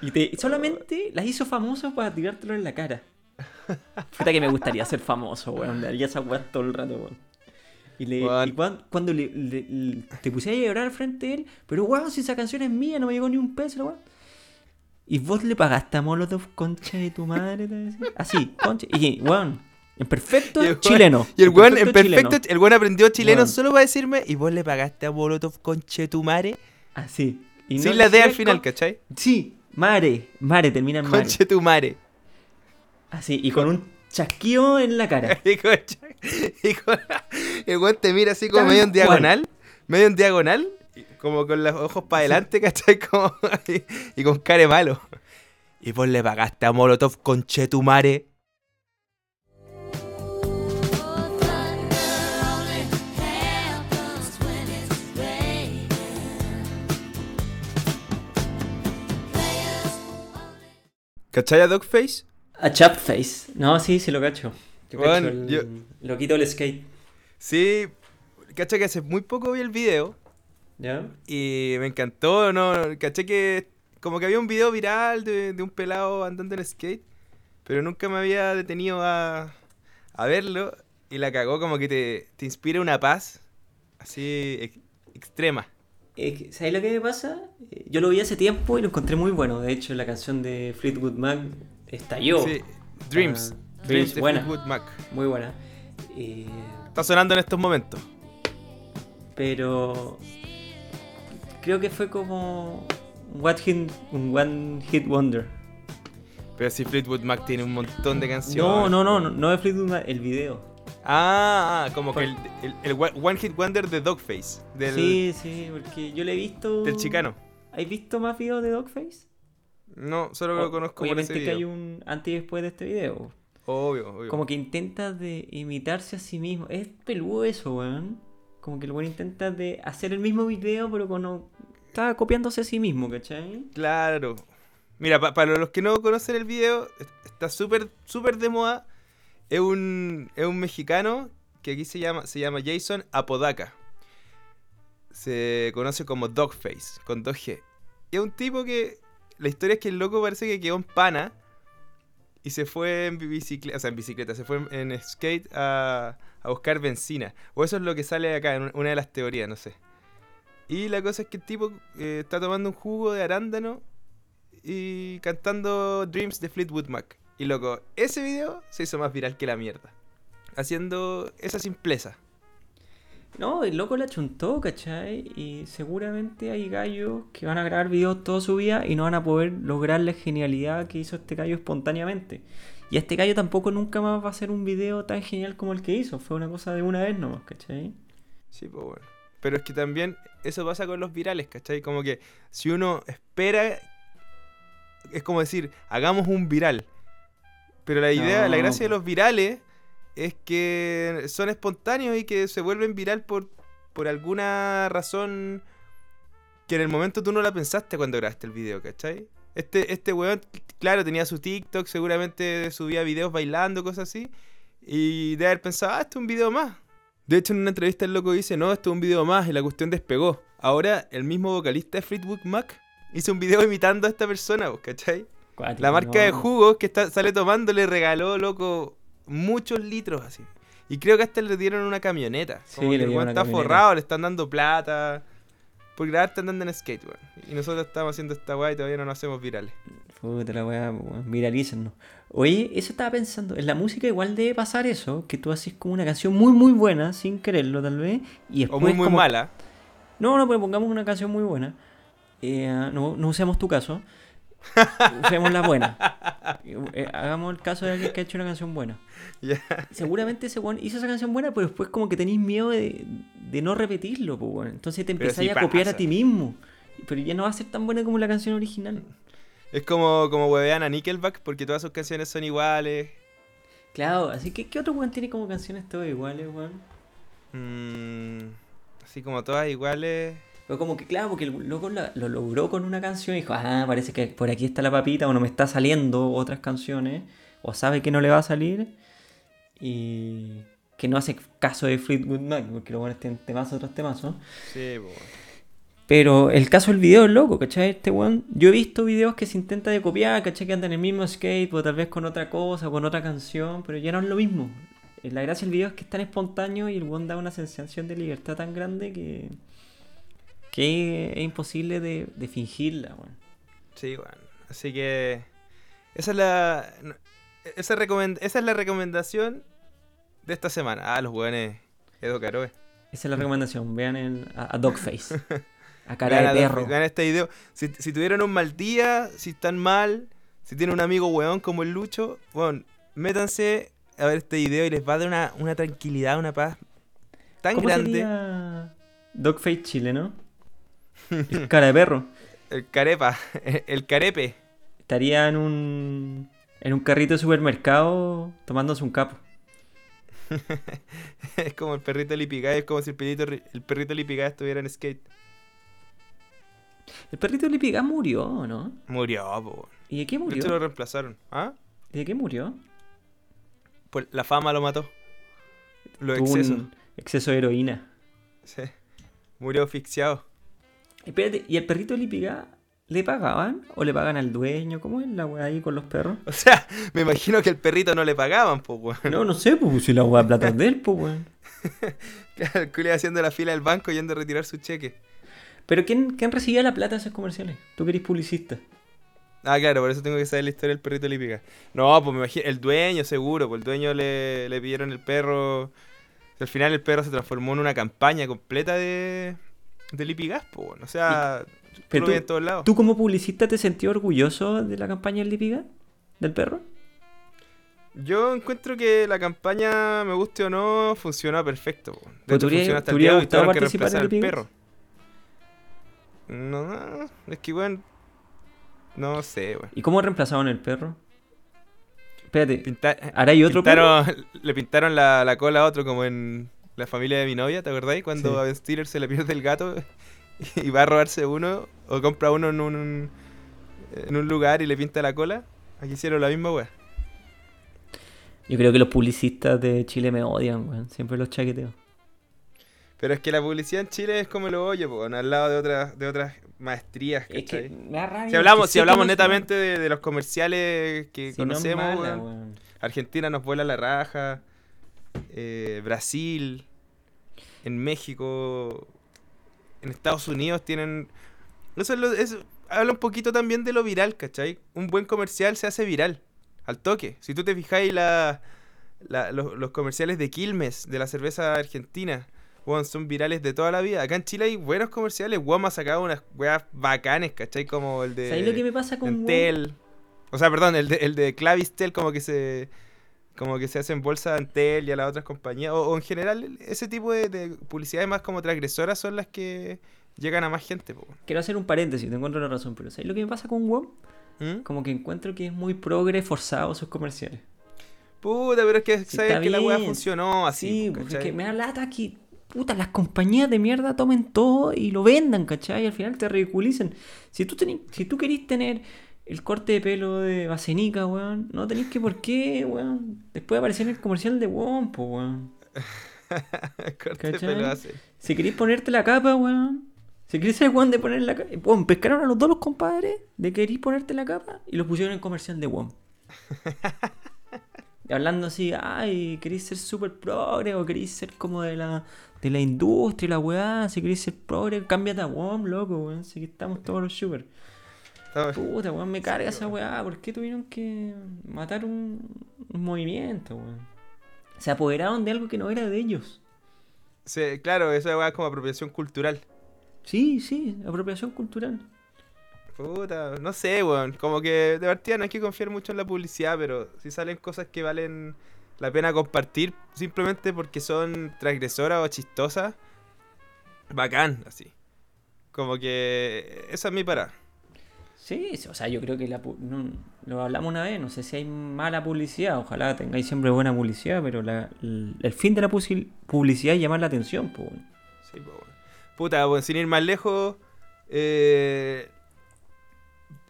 Speaker 2: Y te, solamente las hizo famosas para tirártelo en la cara. Puta que me gustaría ser famoso, weón. Le haría esa weá todo el rato, weón. Y, le,
Speaker 1: Weón.
Speaker 2: y cuan- cuando le, le- le- te pusieras a llorar al frente de él, pero weón, si esa canción es mía, no me llegó ni un peso, weón. Y vos le pagaste a Molotov, concha de tu madre. Así, concha. Y weón, en perfecto
Speaker 1: el
Speaker 2: chileno.
Speaker 1: Y el weón, en
Speaker 2: chileno.
Speaker 1: perfecto, el weón aprendió chileno
Speaker 2: Weón.
Speaker 1: solo para decirme, y vos le pagaste a Molotov con Chetumare.
Speaker 2: Así. Y
Speaker 1: Sin
Speaker 2: no
Speaker 1: la D al final, ¿cachai?
Speaker 2: Sí, mare, mare, termina en mare.
Speaker 1: Chetumare.
Speaker 2: Así, y con un chasquido en la cara.
Speaker 1: Y con, y con- el weón te mira así como medio en
Speaker 2: cual.
Speaker 1: diagonal, medio en diagonal, como con los ojos para adelante, ¿cachai? Como, y, y con care malo. Y vos le pagaste a Molotov con Chetumare. ¿Cachai a Dogface?
Speaker 2: A Chapface. No, sí, sí lo cacho. Yo
Speaker 1: Weón,
Speaker 2: cacho el,
Speaker 1: yo-
Speaker 2: Lo quito el skate.
Speaker 1: Sí, caché que hace muy poco vi el video
Speaker 2: ¿Ya?
Speaker 1: y me encantó, ¿no? Caché que como que había un video viral de, de un pelado andando en skate, pero nunca me había detenido a, a verlo y la cagó como que te, te inspira una paz así ex- extrema.
Speaker 2: ¿Sabes lo que me pasa? Eh, Yo lo vi hace tiempo y lo encontré muy bueno. De hecho, la canción de Fleetwood Mac estalló.
Speaker 1: Sí, Dreams.
Speaker 2: Ah,
Speaker 1: Dreams
Speaker 2: buena.
Speaker 1: Mac.
Speaker 2: Muy buena. Eh,
Speaker 1: Está sonando en estos momentos.
Speaker 2: pero creo que fue como un one hit, un one hit wonder.
Speaker 1: Pero si Fleetwood Mac tiene un montón de canciones.
Speaker 2: No, no, no, no, no de Fleetwood Mac, el video.
Speaker 1: Ah, ah, como
Speaker 2: Por-
Speaker 1: que el, el- el One Hit Wonder de Dogface. Del,
Speaker 2: Sí, sí, porque yo le he visto.
Speaker 1: del chicano.
Speaker 2: ¿Has visto más videos de Dogface?
Speaker 1: No, solo lo
Speaker 2: O-
Speaker 1: conozco por
Speaker 2: Obviamente
Speaker 1: ese
Speaker 2: que hay
Speaker 1: video.
Speaker 2: un antes y después de este video.
Speaker 1: Obvio, obvio.
Speaker 2: Como que intenta de imitarse a sí mismo. Es peludo eso, weón. Como que el weón intenta de hacer el mismo video, pero con... Está copiándose a sí mismo, ¿cachai?
Speaker 1: Claro. Mira, pa- para los que no conocen el video, est- está súper, súper de moda. Es un, es un mexicano que aquí se llama, se llama Jason Apodaca. Se conoce como Dogface, con 2G. Y es un tipo que. La historia es que el loco parece que quedó en pana. Y se fue en bicicleta, o sea, en bicicleta, se fue en, skate a, a buscar benzina. O eso es lo que sale acá, en una de las teorías, no sé. Y la cosa es que el tipo eh, está tomando un jugo de arándano y cantando Dreams de Fleetwood Mac. Y loco, ese video se hizo más viral que la mierda. Haciendo esa simpleza.
Speaker 2: No, el loco la chuntó, ¿cachai? Y seguramente hay gallos que van a grabar videos toda su vida y no van a poder lograr la genialidad que hizo este gallo espontáneamente. Y este gallo tampoco nunca más va a hacer un video tan genial como el que hizo. Fue una cosa de una vez nomás, ¿cachai?
Speaker 1: Sí, pues bueno. Pero es que también eso pasa con los virales, ¿cachai? Como que si uno espera, es como decir, hagamos un viral. Pero la idea, la
Speaker 2: No,
Speaker 1: gracia de los virales es que son espontáneos y que se vuelven viral por, por alguna razón que en el momento tú no la pensaste cuando grabaste el video, ¿cachai? Este, este weón, claro, tenía su TikTok, seguramente subía videos bailando, cosas así. Y de haber pensado, ah, esto es un video más. De hecho, en una entrevista el loco dice, no, esto es un video más y la cuestión despegó. Ahora, el mismo vocalista de Fleetwood Mac hizo un video imitando a esta persona, ¿vos ¿cachai? La marca
Speaker 2: no.
Speaker 1: de jugos que está, sale tomando le regaló, loco, muchos litros así. Y creo que hasta le dieron una camioneta.
Speaker 2: Sí,
Speaker 1: Como
Speaker 2: le
Speaker 1: el
Speaker 2: dieron
Speaker 1: está forrado, le están dando plata. Por grabarte andando en skate, weón. Y nosotros estamos haciendo esta weá y todavía no nos hacemos virales.
Speaker 2: Puta la weá, viralícennos. Oye, eso estaba pensando. En la música igual debe pasar eso, que tú haces como una canción muy muy buena, sin quererlo tal vez. Y después
Speaker 1: O muy, muy
Speaker 2: como-
Speaker 1: mala.
Speaker 2: No, no, pero pongamos una canción muy buena. Eh, no, no usemos tu caso. Usemos la buena. Eh, hagamos el caso de alguien que ha hecho una canción buena. Seguramente ese hizo esa canción buena, pero después como que tenéis miedo de, de no repetirlo, pues. Entonces te empezáis
Speaker 1: sí
Speaker 2: a copiar a ti mismo. Pero ya no va a ser tan buena como la canción original.
Speaker 1: Es como, como huevean a Nickelback porque todas sus canciones son iguales.
Speaker 2: Claro, así que ¿qué otro weón tiene como canciones todas iguales, weón?
Speaker 1: Mm, así como todas iguales.
Speaker 2: Pero como que claro, porque el loco la- lo logró con una canción y dijo, ah, parece que por aquí está la papita, o no me está saliendo otras canciones, o sabe que no le va a salir, y que no hace caso de Fleetwood Mac, porque los buenos tienen temazos tras temazos.
Speaker 1: Sí, weón.
Speaker 2: Pero el caso del video es loco, ¿cachai? Este weón, yo he visto videos que se intenta de copiar, ¿cachai? Que andan en el mismo skate, o tal vez con otra cosa, o con otra canción, pero ya no es lo mismo. Eh, La gracia del video es que es tan espontáneo y el weón da una sensación de libertad tan grande que, que es imposible de, de fingirla, weón.
Speaker 1: Sí, weón. Así que. Esa es la. Esa, recomend- esa es la recomendación de esta semana. Ah, los weones. Edo Caroe.
Speaker 2: Esa es la recomendación, vean el, a, a Dogface, a cara
Speaker 1: Vean
Speaker 2: de perro.
Speaker 1: Vean este video. Si, si tuvieron un mal día, si están mal, si tienen un amigo weón como el Lucho, bueno, métanse a ver este video y les va a dar una, una tranquilidad, una paz tan
Speaker 2: ¿Cómo
Speaker 1: grande.
Speaker 2: sería Dogface Chile, no? El cara de perro.
Speaker 1: El carepa, el carepe.
Speaker 2: Estaría en un, en un carrito de supermercado tomándose un capo.
Speaker 1: es como el perrito Lipigay, es como si el perrito, el perrito Lipigay estuviera en skate.
Speaker 2: El perrito de Lipigas murió, ¿no?
Speaker 1: Murió, po.
Speaker 2: ¿Y de qué murió?
Speaker 1: lo reemplazaron. ¿Ah?
Speaker 2: ¿Y de qué murió?
Speaker 1: Pues la fama lo mató. Los
Speaker 2: Tuvo
Speaker 1: excesos.
Speaker 2: un exceso de heroína.
Speaker 1: Sí. Murió asfixiado.
Speaker 2: Espérate, ¿y al perrito de le pagaban? ¿O le pagan al dueño? ¿Cómo es la weá ahí con los perros?
Speaker 1: O sea, me imagino que al perrito no le pagaban, pues, weón.
Speaker 2: No, no sé, pues si la weá plata es de él, pues weón.
Speaker 1: Claro, el haciendo la fila del banco yendo a retirar su cheque.
Speaker 2: Pero ¿quién, ¿quién recibía la plata de esos comerciales? Tú que eres publicista.
Speaker 1: Ah, claro, por eso tengo que saber la historia del perrito Lipica. No, pues me imagino, el dueño seguro, pues el dueño le, le pidieron el perro. Al final el perro se transformó en una campaña completa de, de Lipigas, bueno. o sea, tú
Speaker 2: pero tú-
Speaker 1: en todos lados.
Speaker 2: ¿Tú como publicista te sentías orgulloso de la campaña del Lipiga? ¿Del perro?
Speaker 1: Yo encuentro que la campaña, me guste o no, funcionó perfecto. po. De hecho,
Speaker 2: ¿te hubiera-
Speaker 1: funciona hasta el día de
Speaker 2: hubiera
Speaker 1: hoy,
Speaker 2: gustado
Speaker 1: tuvieron que reemplazar al
Speaker 2: Lipigas?
Speaker 1: perro. No, es que, weón, no sé, weón.
Speaker 2: ¿Y cómo reemplazaron el perro? Espérate,
Speaker 1: Pinta-
Speaker 2: ¿ahora hay otro perro?
Speaker 1: Le pintaron la, la cola a otro como en la familia de mi novia, ¿te acordáis? Cuando
Speaker 2: Sí.
Speaker 1: a Ben Stiller se le pierde el gato y va a robarse uno o compra uno en un, en un lugar y le pinta la cola. Aquí hicieron la misma weá.
Speaker 2: Yo creo que los publicistas de Chile me odian, weón. Siempre los chaqueteo.
Speaker 1: Pero es que la publicidad en Chile es como lo oye, po, al lado de otras, de otras maestrías,
Speaker 2: Es que me da rabia.
Speaker 1: Si hablamos, si hablamos netamente de, de los comerciales que
Speaker 2: no
Speaker 1: conocemos,
Speaker 2: mala,
Speaker 1: weón,
Speaker 2: weón.
Speaker 1: Argentina nos vuela la raja, eh, Brasil, en México, en Estados Unidos tienen... Eso, es lo- habla un poquito también de lo viral, ¿cachai? Un buen comercial se hace viral, al toque. Si tú te fijáis la, la- los, los comerciales de Quilmes, de la cerveza argentina, weón, son virales de toda la vida. Acá en Chile hay buenos comerciales, weón, ha sacado unas weas bacanes, ¿cachai? Como el de...
Speaker 2: ¿Sabes lo que me pasa con?
Speaker 1: Entel. O sea, perdón, el de, el de Clavistel como que se como que se hace en bolsa a Entel y a las otras compañías. O, o en general, ese tipo de, de publicidades más como transgresoras son las que llegan a más gente. po.
Speaker 2: Quiero hacer un paréntesis, te encuentro la razón, pero ¿sabes lo que me pasa con WOM?
Speaker 1: ¿Mm?
Speaker 2: Como que encuentro que es muy progre forzado sus comerciales.
Speaker 1: Puta, pero es que
Speaker 2: Sí,
Speaker 1: sabes que la weá funcionó así.
Speaker 2: Sí,
Speaker 1: po,
Speaker 2: porque es
Speaker 1: ¿cachai?
Speaker 2: que me da lata que, puta, las compañías de mierda tomen todo y lo vendan, ¿cachai? Y al final te ridiculicen. Si tú, si tú querís tener el corte de pelo de Basenica, weón, no tenéis que por qué, weón. Después aparecer en el comercial de WOM, po, weón.
Speaker 1: Corte de pelo hace.
Speaker 2: Si queréis ponerte la capa, weón. Si queréis ser weón de poner la capa. Weón, pescaron a los dos los compadres de queréis ponerte la capa y los pusieron en el comercial de WOM. Y hablando así, ay, queréis ser super progre o queréis ser como de la, de la industria, la weá. Si queréis ser progre, cámbiate a WOM, loco, weón. Si que estamos todos los super. Puta, weón, me carga esa weá. ¿Por qué tuvieron que matar un, un movimiento, weón? Se apoderaron de algo que no era de ellos.
Speaker 1: Sí, claro, esa weá es como apropiación cultural.
Speaker 2: Sí, sí, apropiación cultural.
Speaker 1: Puta, no sé, weón. Como que de partida no hay que confiar mucho en la publicidad, pero si salen cosas que valen la pena compartir simplemente porque son transgresoras o chistosas, bacán, así. Como que esa es mi parada.
Speaker 2: Sí, o sea, yo creo que la, no- lo hablamos una vez, no sé si hay mala publicidad, ojalá tengáis siempre buena publicidad, pero la- el, el fin de la publicidad es llamar la atención, pues.
Speaker 1: Sí, weón. Puta, weón, sin ir más lejos, eh,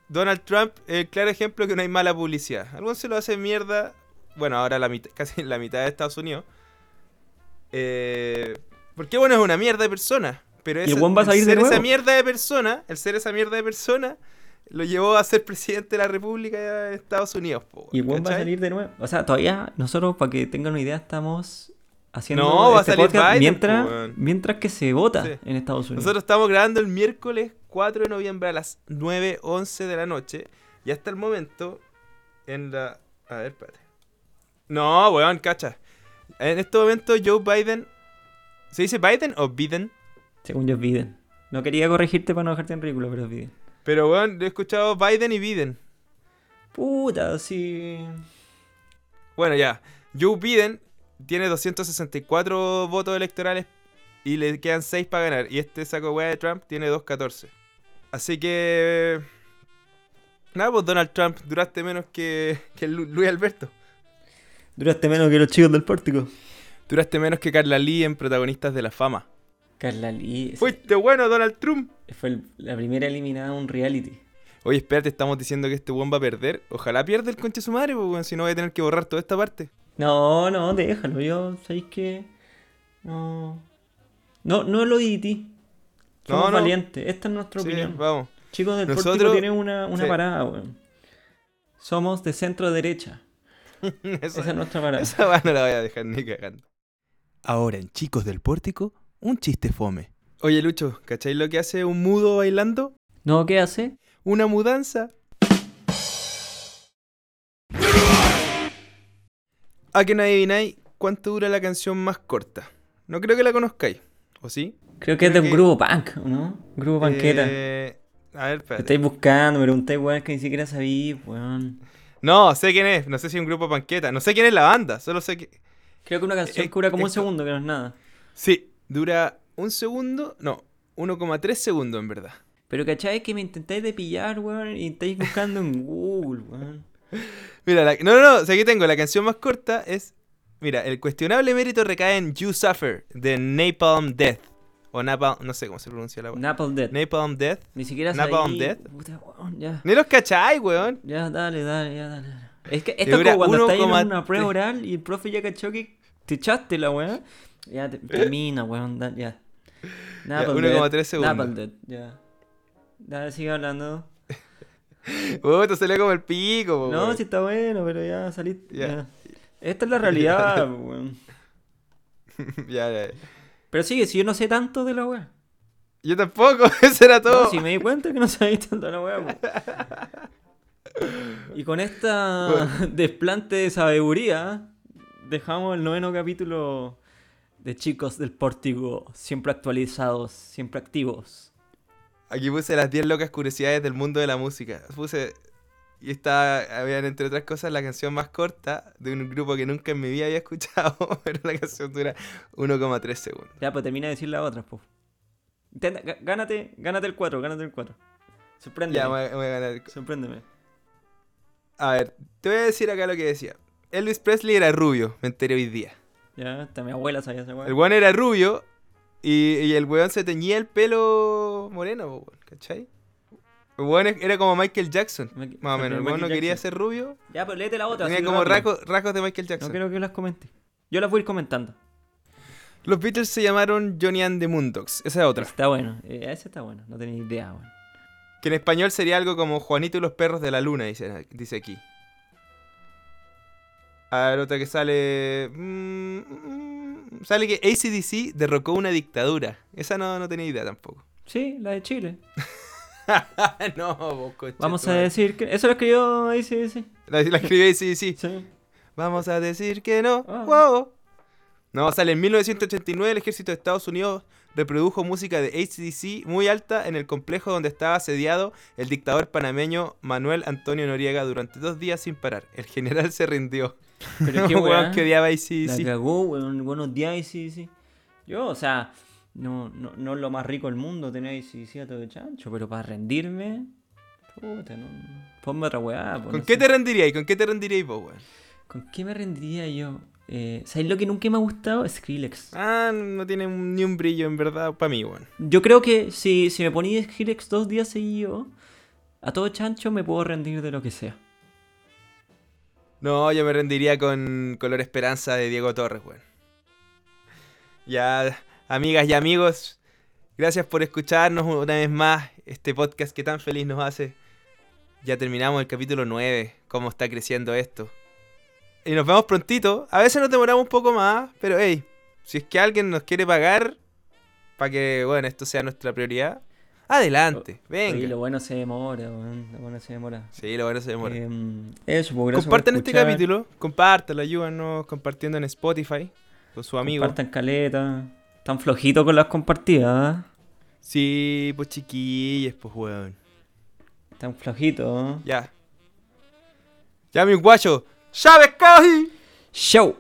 Speaker 1: Donald Trump es el claro ejemplo que no hay mala publicidad. Algún se lo hace mierda, bueno, ahora la mitad, casi la mitad de Estados Unidos. Eh, porque bueno, es una mierda de persona. Pero
Speaker 2: el
Speaker 1: ese-
Speaker 2: a salir de
Speaker 1: ser esa mierda de persona, el ser esa mierda de persona, lo llevó a ser presidente de la República de Estados Unidos. po,
Speaker 2: Y weón va a salir de nuevo. O sea, todavía nosotros, para que tengan una idea, estamos haciendo
Speaker 1: No, va a
Speaker 2: este
Speaker 1: salir
Speaker 2: podcast
Speaker 1: Biden,
Speaker 2: mientras,
Speaker 1: po,
Speaker 2: mientras que se vota
Speaker 1: Sí.
Speaker 2: en Estados Unidos.
Speaker 1: Nosotros estamos grabando el miércoles 4 de noviembre a las 9.11 de la noche. Y hasta el momento, en la... A ver, espérate. No, weón, cacha. En este momento Joe Biden... ¿Se dice Biden o Biden?
Speaker 2: Según yo es Biden. No quería corregirte para no dejarte en ridículo, pero es Biden.
Speaker 1: Pero, weón, he escuchado Biden y Biden.
Speaker 2: Puta, sí.
Speaker 1: Bueno, ya. Joe Biden tiene 264 votos electorales y le quedan 6 para ganar. Y este saco weá de Trump tiene 214. Así que... Nada, pues Donald Trump, duraste menos que, que Lu- Luis Alberto.
Speaker 2: Duraste menos que los chicos del pórtico.
Speaker 1: Duraste menos que Carla Lee en Protagonistas de la Fama.
Speaker 2: Carla Lee.
Speaker 1: Fuiste bueno, Donald Trump.
Speaker 2: Fue el- la primera eliminada de un reality.
Speaker 1: Oye, espérate, estamos diciendo que este weón va a perder. Ojalá pierda el conche de su madre, weón, si no voy a tener que borrar toda esta parte.
Speaker 2: No, no, déjalo. Yo, ¿sabéis qué? No. No, no lo edité. Somos
Speaker 1: No, no.
Speaker 2: valientes. Esta es nuestra
Speaker 1: Sí,
Speaker 2: opinión.
Speaker 1: vamos.
Speaker 2: Chicos del
Speaker 1: Nosotros-
Speaker 2: Pórtico tienen una, una
Speaker 1: Sí.
Speaker 2: parada, weón. Somos de centro derecha.
Speaker 1: Esa,
Speaker 2: Esa es nuestra parada.
Speaker 1: esa no la voy a dejar ni cagando. Ahora en Chicos del Pórtico, un chiste fome. Oye, Lucho, ¿cacháis lo que hace un mudo bailando?
Speaker 2: ¿No? ¿Qué hace?
Speaker 1: Una mudanza. A que no adivináis cuánto dura la canción más corta. No creo que la conozcáis, ¿o sí?
Speaker 2: Creo que es de un grupo punk, ¿o ¿no? Grupo panqueta.
Speaker 1: Eh, a ver, espérate.
Speaker 2: estáis buscando, me preguntáis, weón, que ni siquiera sabí, weón.
Speaker 1: No, sé quién es. No sé si es un grupo panqueta. No sé quién es la banda. Solo sé que.
Speaker 2: Creo que una canción
Speaker 1: Eh,
Speaker 2: que dura como un segundo, que no es nada.
Speaker 1: Sí, dura un segundo. No, 1,3 segundos en verdad.
Speaker 2: Pero cachai que me intentáis de pillar, weón, y estáis buscando en Google, weón.
Speaker 1: Mira, la- no, no, no. o sea, aquí tengo la canción más corta. Es. Mira, el cuestionable mérito recae en You Suffer de Napalm Death. O Napalm. No sé cómo se pronuncia la weá.
Speaker 2: Napalm Dead.
Speaker 1: Napalm Death.
Speaker 2: Ni siquiera
Speaker 1: Napalm
Speaker 2: sabí.
Speaker 1: Death.
Speaker 2: Puta, weón, ya.
Speaker 1: Ni los cachai, weón.
Speaker 2: Ya, dale, dale, ya, dale. dale. Es que esto es como cuando estáis en
Speaker 1: 1,3.
Speaker 2: una prueba oral y el profe ya cachó que te echaste la weá. Ya, te- termina, weón, da- ya. Napalm
Speaker 1: 1,3
Speaker 2: Dead,
Speaker 1: segundos.
Speaker 2: Ya. Dale, sigue hablando.
Speaker 1: Puta, salió como el pico, po,
Speaker 2: No,
Speaker 1: weón.
Speaker 2: sí está bueno, pero ya saliste.
Speaker 1: Ya.
Speaker 2: ya. Esta es la realidad, weón.
Speaker 1: ya, ya.
Speaker 2: Pero sigue, si yo no sé tanto de la weá.
Speaker 1: Yo tampoco, eso era todo.
Speaker 2: No, si me di cuenta que no sabéis tanto de la weá. Y con esta desplante de sabiduría, dejamos el noveno capítulo de Chicos del Pórtico, siempre actualizados, siempre activos.
Speaker 1: Aquí puse las 10 locas curiosidades del mundo de la música. Puse. Y está, habían entre otras cosas la canción más corta de un grupo que nunca en mi vida había escuchado, pero la canción dura 1,3 segundos.
Speaker 2: Ya, pues termina de decir las otras, po. Intenta, gá- gánate, gánate el 4, gánate el 4. Sorpréndeme.
Speaker 1: Ya, voy a- voy a ganar.
Speaker 2: Sorpréndeme.
Speaker 1: A ver, te voy a decir acá lo que decía. Elvis Presley era rubio, me enteré hoy día.
Speaker 2: Ya, hasta mi abuela sabía esa weá.
Speaker 1: El weón era rubio y, y el weón se teñía el pelo moreno, weón, ¿cachai? El weón era como Michael Jackson,
Speaker 2: Ma-
Speaker 1: más o menos. El weón no quería ser rubio,
Speaker 2: Ya, pero léete la otra.
Speaker 1: tenía como rasgos, rasgos de Michael
Speaker 2: No
Speaker 1: Jackson.
Speaker 2: quiero que las comente. Yo las voy a ir comentando.
Speaker 1: Los Beatles se llamaron Johnny and the Moondogs, esa es otra.
Speaker 2: Está bueno. Eh, ese está bueno. No tenía idea, weón.
Speaker 1: Que en español sería algo como Juanito y los perros de la luna, dice, dice aquí. A ver, otra que sale. mm, mm, sale que ACDC derrocó una dictadura. Esa no, no tenía idea tampoco.
Speaker 2: Sí, la de Chile.
Speaker 1: no, vos, concha
Speaker 2: Vamos a decir que. Eso lo escribió sí.
Speaker 1: La, la escribió ACDC.
Speaker 2: Sí.
Speaker 1: Vamos a decir que no.
Speaker 2: Ah.
Speaker 1: Wow. No, sale en 1989 el ejército de Estados Unidos reprodujo música de ACDC muy alta en el complejo donde estaba asediado el dictador panameño Manuel Antonio Noriega durante dos días sin parar. El general se rindió.
Speaker 2: Pero qué
Speaker 1: weón que odiaba
Speaker 2: La
Speaker 1: ACDC.
Speaker 2: cagó, weón. Buenos días, sí, sí. Yo, o sea, no, no, no es lo más rico del mundo tener sí, sí, a todo de chancho, pero para rendirme. Puta, no. Ponme otra weá. pues,
Speaker 1: ¿Con
Speaker 2: no
Speaker 1: qué
Speaker 2: sé.
Speaker 1: te rendiríais? ¿Con qué te rendiríais vos, weón?
Speaker 2: ¿Con qué me rendiría yo? Eh, ¿Sabes lo que nunca me ha gustado? Skrillex.
Speaker 1: Ah, no tiene ni un brillo en verdad para mí, weón.
Speaker 2: Yo creo que si, si me ponía Skrillex dos días seguidos, a todo chancho me puedo rendir de lo que sea.
Speaker 1: No, yo me rendiría con Color Esperanza de Diego Torres, weón. Ya, amigas y amigos, gracias por escucharnos una vez más este podcast que tan feliz nos hace. Ya terminamos el capítulo 9, cómo está creciendo esto. Y nos vemos prontito. A veces nos demoramos un poco más, pero hey, si es que alguien nos quiere pagar para que, bueno, esto sea nuestra prioridad, adelante,
Speaker 2: Oye,
Speaker 1: venga.
Speaker 2: lo bueno se demora, weón. Lo bueno se demora.
Speaker 1: Sí, lo bueno se demora.
Speaker 2: Em, eso, pues gracias por
Speaker 1: Compartan este
Speaker 2: escuchar.
Speaker 1: capítulo, compártalo, ayúdanos compartiendo en Spotify con su amigo.
Speaker 2: Compartan caleta. Tan flojito con las compartidas, ¿eh?
Speaker 1: Sí, pues chiquillos, pues weón.
Speaker 2: Tan flojito, ¿eh?
Speaker 1: Ya. Ya, mi guacho. ¡Sabes, Caji!
Speaker 2: ¡Show!